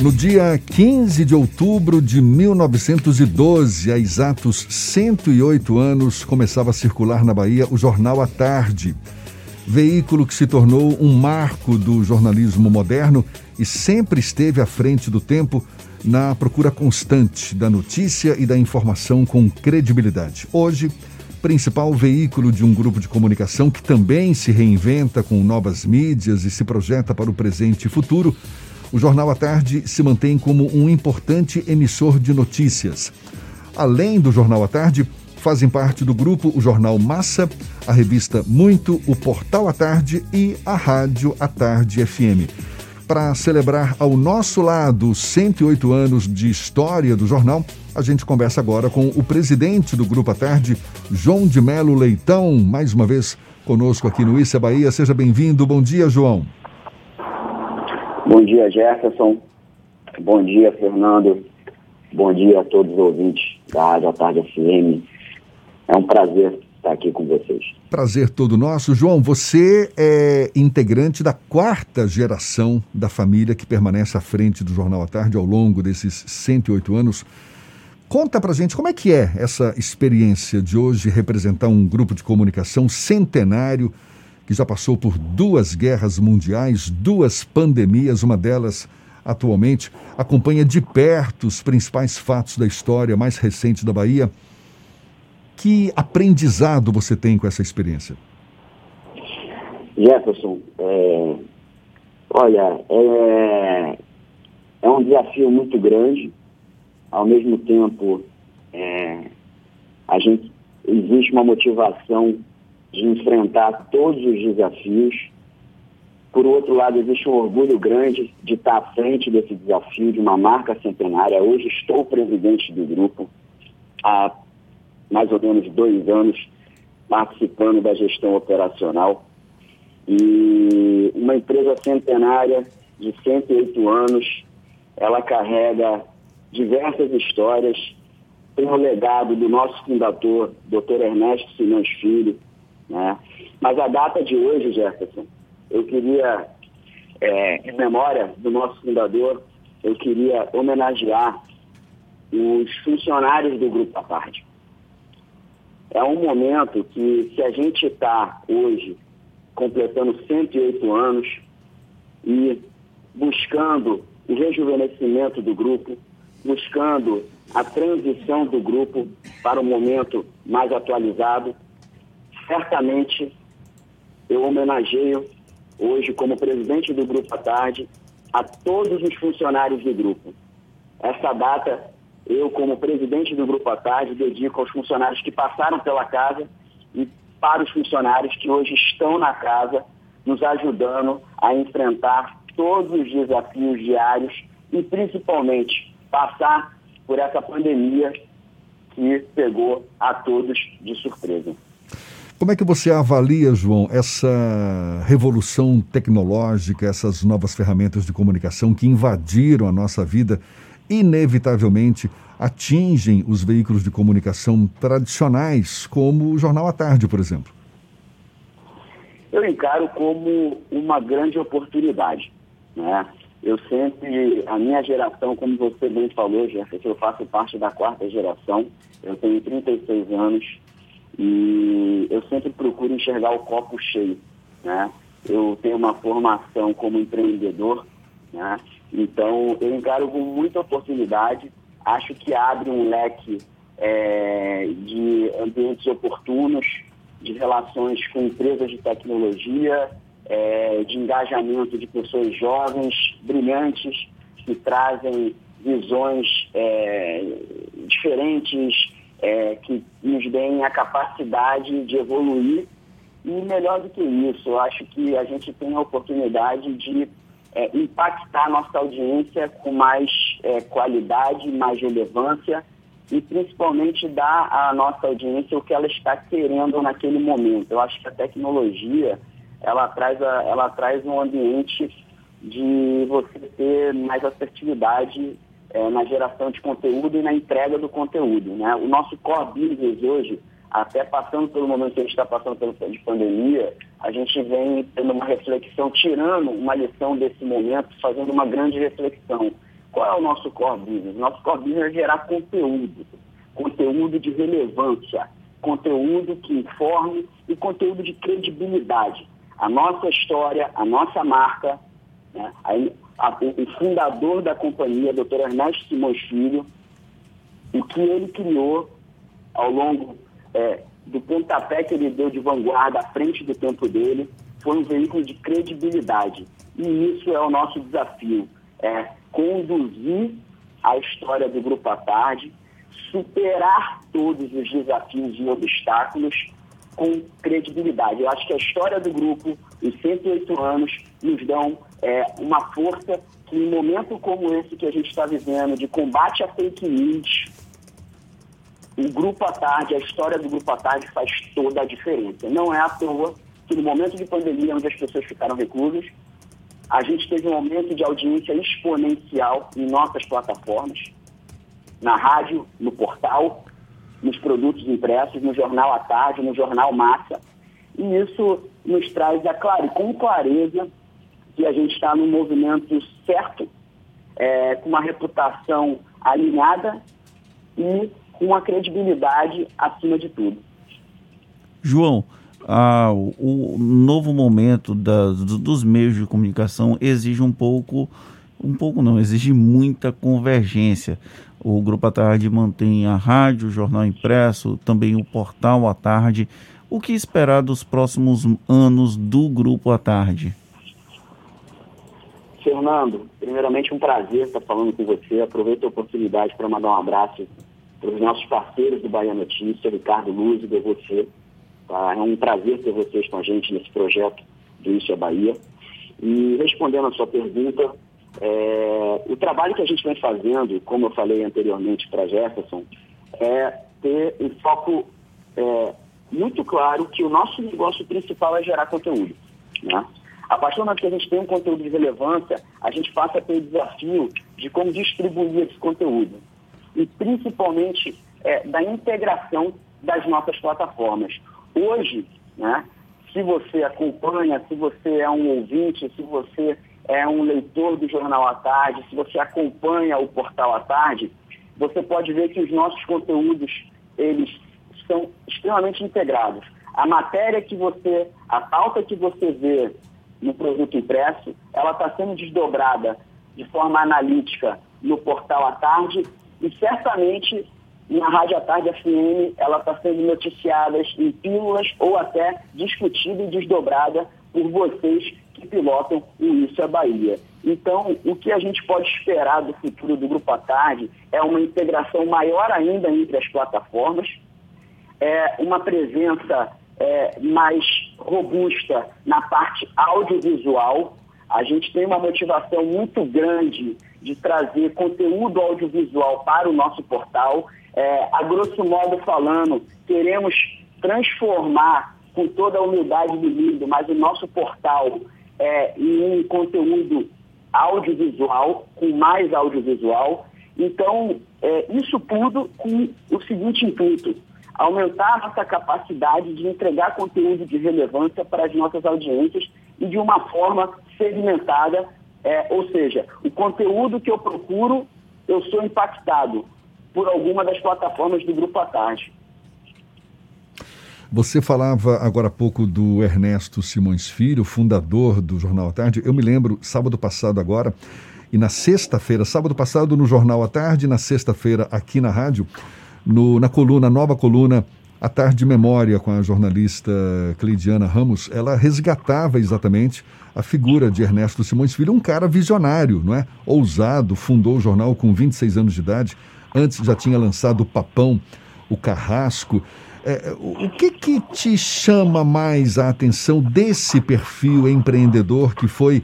No dia 15 de outubro de 1912, há exatos 108 anos, começava a circular na Bahia o Jornal à Tarde. Veículo que se tornou um marco do jornalismo moderno e sempre esteve à frente do tempo na procura constante da notícia e da informação com credibilidade. Hoje, principal veículo de um grupo de comunicação que também se reinventa com novas mídias e se projeta para o presente e futuro, o Jornal à Tarde se mantém como um importante emissor de notícias. Além do Jornal à Tarde, fazem parte do grupo o Jornal Massa, a revista Muito, o Portal à Tarde e a Rádio à Tarde FM. Para celebrar ao nosso lado 108 anos de história do jornal, a gente conversa agora com o presidente do Grupo à Tarde, João de Melo Leitão, mais uma vez conosco aqui no Issa Bahia. Seja bem-vindo. Bom dia, João. Bom dia, Jefferson. Bom dia, Fernando. Bom dia a todos os ouvintes da Rádio Tarde FM. É um prazer estar aqui com vocês. Prazer todo nosso. João, você é integrante da quarta geração da família que permanece à frente do Jornal à Tarde ao longo desses 108 anos. Conta pra gente como é que é essa experiência de hoje representar um grupo de comunicação centenário que já passou por duas guerras mundiais, duas pandemias, uma delas atualmente, acompanha de perto os principais fatos da história mais recente da Bahia. Que aprendizado você tem com essa experiência? Jefferson, é, olha, é, é um desafio muito grande. Ao mesmo tempo, é, a gente existe uma motivação de enfrentar todos os desafios. Por outro lado, existe um orgulho grande de estar à frente desse desafio de uma marca centenária. Hoje estou presidente do grupo há mais ou menos dois anos, participando da gestão operacional. E uma empresa centenária de 108 anos, ela carrega diversas histórias. Tem o legado do nosso fundador, Dr. Ernesto Simões Filho, né? Mas a data de hoje, Jefferson, eu queria, é, em memória do nosso fundador, eu queria homenagear os funcionários do Grupo Aparte. É um momento que, se a gente está hoje completando 108 anos e buscando o rejuvenescimento do grupo, buscando a transição do grupo para um momento mais atualizado, certamente eu homenageio hoje, como presidente do Grupo à Tarde, a todos os funcionários do grupo. Essa data, eu, como presidente do Grupo à Tarde, dedico aos funcionários que passaram pela casa e para os funcionários que hoje estão na casa, nos ajudando a enfrentar todos os desafios diários e, principalmente, passar por essa pandemia que pegou a todos de surpresa. Como é que você avalia, João, essa revolução tecnológica, essas novas ferramentas de comunicação que invadiram a nossa vida, inevitavelmente atingem os veículos de comunicação tradicionais, como o Jornal à Tarde, por exemplo? Eu encaro como uma grande oportunidade. Né? Eu sempre, a minha geração, como você bem falou, Jefferson, eu faço parte da quarta geração, eu tenho 36 anos, e eu sempre procuro enxergar o copo cheio, né? Eu tenho uma formação como empreendedor, né? Então eu encaro com muita oportunidade, acho que abre um leque é, de ambientes oportunos, de relações com empresas de tecnologia, é, de engajamento de pessoas jovens, brilhantes, que trazem visões é, diferentes, é, que nos deem a capacidade de evoluir. E melhor do que isso, eu acho que a gente tem a oportunidade de é, impactar nossa audiência com mais é, qualidade, mais relevância e principalmente dar à nossa audiência o que ela está querendo naquele momento. Eu acho que a tecnologia ela traz, a, ela traz um ambiente de você ter mais assertividade é, na geração de conteúdo e na entrega do conteúdo. Né? O nosso core business hoje, até passando pelo momento que a gente está passando pelo de pandemia, a gente vem tendo uma reflexão, tirando uma lição desse momento, fazendo uma grande reflexão. qual é o nosso core business? Nosso core business é gerar conteúdo, conteúdo de relevância, conteúdo que informe e conteúdo de credibilidade. A nossa história, a nossa marca, né? a, a, o fundador da companhia, Dr. Ernesto Simões Filho, o que ele criou ao longo é, do pontapé que ele deu de vanguarda à frente do tempo dele, foi um veículo de credibilidade. E isso é o nosso desafio, é conduzir a história do Grupo à Tarde, superar todos os desafios e obstáculos com credibilidade. Eu acho que a história do grupo, os 108 anos, nos dão é, uma força que em momento como esse que a gente está vivendo, de combate a fake news, o Grupo à Tarde, a história do Grupo à Tarde faz toda a diferença. Não é à toa que no momento de pandemia, onde as pessoas ficaram reclusas, a gente teve um aumento de audiência exponencial em nossas plataformas, na rádio, no portal, nos produtos impressos, no jornal à tarde, no jornal massa. E isso nos traz, é claro, com clareza, que a gente está no movimento certo, é, com uma reputação alinhada e com uma credibilidade acima de tudo. João, ah, o novo momento da, dos meios de comunicação exige um pouco, um pouco não, exige muita convergência. O Grupo à Tarde mantém a rádio, o jornal impresso, também o portal à tarde. O que esperar dos próximos anos do Grupo à Tarde? Fernando, primeiramente um prazer estar falando com você. Aproveito a oportunidade para mandar um abraço para os nossos parceiros do Bahia Notícia, Ricardo Luz e você. Tá? É um prazer ter vocês com a gente nesse projeto do Isso é Bahia. E respondendo a sua pergunta, é, o trabalho que a gente vem fazendo, como eu falei anteriormente para Jefferson, é ter um foco é, muito claro que o nosso negócio principal é gerar conteúdo. Né? A partir do momento que a gente tem um conteúdo de relevância, a gente passa a ter o desafio de como distribuir esse conteúdo. E principalmente é, da integração das nossas plataformas. Hoje, né, se você acompanha, se você é um ouvinte, se você é um leitor do Jornal à Tarde, se você acompanha o Portal à Tarde, você pode ver que os nossos conteúdos, eles são extremamente integrados. A matéria que você, a pauta que você vê no produto impresso, ela está sendo desdobrada de forma analítica no Portal à Tarde e certamente na Rádio à Tarde FM ela está sendo noticiada em pílulas ou até discutida e desdobrada por vocês que pilotam o Isso é Bahia. Então, o que a gente pode esperar do futuro do Grupo à Tarde é uma integração maior ainda entre as plataformas, é uma presença é, mais robusta na parte audiovisual. A gente tem uma motivação muito grande de trazer conteúdo audiovisual para o nosso portal. É, a grosso modo falando, queremos transformar com toda a humildade do mundo, mas o nosso portal é, em um conteúdo audiovisual, com mais audiovisual. Então, é, isso tudo com o seguinte intuito: aumentar nossa capacidade de entregar conteúdo de relevância para as nossas audiências e de uma forma segmentada, é, ou seja, o conteúdo que eu procuro, eu sou impactado por alguma das plataformas do Grupo à Tarde. Você falava agora há pouco do Ernesto Simões Filho, fundador do Jornal à Tarde. Eu me lembro, sábado passado agora, e na sexta-feira, sábado passado no Jornal à Tarde, na sexta-feira aqui na rádio, no, na coluna, nova coluna A Tarde de Memória, com a jornalista Cleidiana Ramos, ela resgatava exatamente a figura de Ernesto Simões Filho, um cara visionário, não é? Ousado, fundou o jornal com 26 anos de idade, antes já tinha lançado o Papão, o Carrasco. É, o que, que te chama mais a atenção desse perfil empreendedor que foi,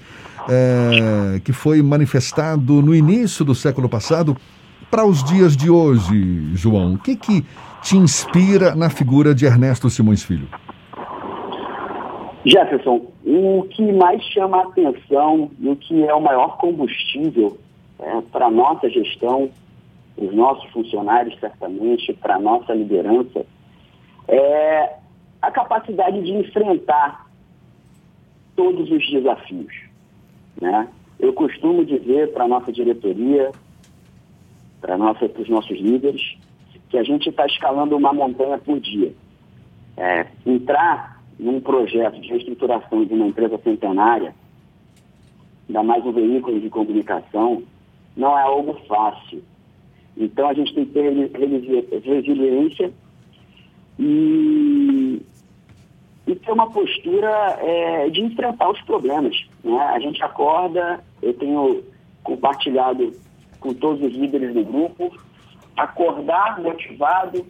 é, que foi manifestado no início do século passado para os dias de hoje, João? O que, que te inspira na figura de Ernesto Simões Filho? Jefferson, o que mais chama a atenção e o que é o maior combustível é, para a nossa gestão, os nossos funcionários, certamente, para a nossa liderança, é a capacidade de enfrentar todos os desafios. Né? Eu costumo dizer para a nossa diretoria para os nossos líderes, que a gente está escalando uma montanha por dia. É, entrar num projeto de reestruturação de uma empresa centenária, ainda mais um veículo de comunicação, não é algo fácil. Então a gente tem que ter resiliência e, e ter uma postura é, de enfrentar os problemas. Né? A gente acorda, eu tenho compartilhado com todos os líderes do grupo, acordar motivado,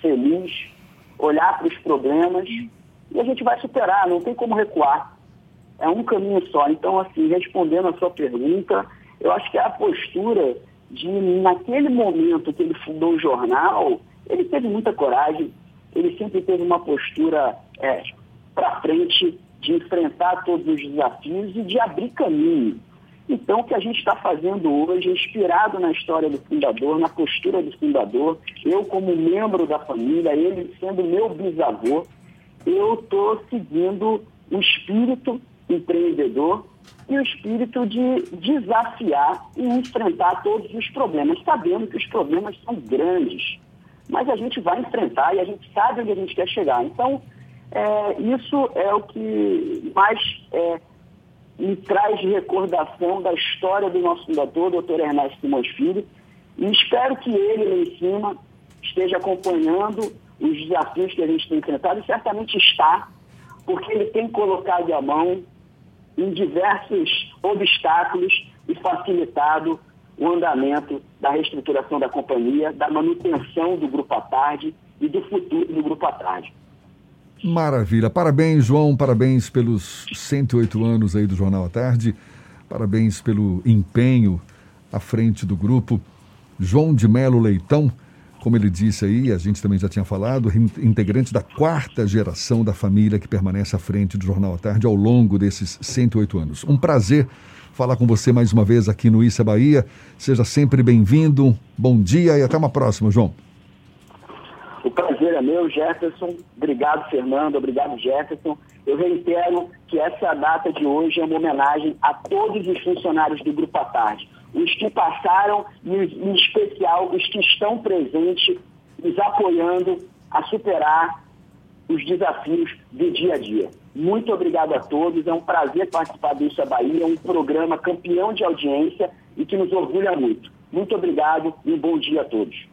feliz, olhar para os problemas e a gente vai superar, não tem como recuar. É um caminho só. Então, assim, respondendo a sua pergunta, eu acho que a postura de, naquele momento que ele fundou o jornal, ele teve muita coragem, ele sempre teve uma postura é, para frente de enfrentar todos os desafios e de abrir caminho. Então, o que a gente está fazendo hoje, inspirado na história do fundador, na postura do fundador, eu como membro da família, ele sendo meu bisavô, eu estou seguindo o espírito empreendedor e o espírito de desafiar e enfrentar todos os problemas, sabendo que os problemas são grandes, mas a gente vai enfrentar e a gente sabe onde a gente quer chegar. Então, é, isso é o que mais é, me traz de recordação da história do nosso fundador, doutor Ernesto Simões Filho, e espero que ele lá em cima esteja acompanhando os desafios que a gente tem enfrentado, e certamente está, porque ele tem colocado a mão em diversos obstáculos e facilitado o andamento da reestruturação da companhia, da manutenção do Grupo à Tarde e do futuro do Grupo à Tarde. Maravilha. Parabéns, João. Parabéns pelos 108 anos aí do Jornal à Tarde. Parabéns pelo empenho à frente do grupo. João de Melo Leitão, como ele disse aí, a gente também já tinha falado, integrante da quarta geração da família que permanece à frente do Jornal à Tarde ao longo desses 108 anos. Um prazer falar com você mais uma vez aqui no Issa Bahia. Seja sempre bem-vindo. Bom dia e até uma próxima, João. O prazer é meu, Jefferson. Obrigado, Fernando. Obrigado, Jefferson. Eu reitero que essa data de hoje é uma homenagem a todos os funcionários do Grupo à Tarde os que passaram e, em especial, os que estão presentes, nos apoiando a superar os desafios do dia a dia. Muito obrigado a todos, é um prazer participar do Isso é Bahia, um programa campeão de audiência e que nos orgulha muito. Muito obrigado e um bom dia a todos.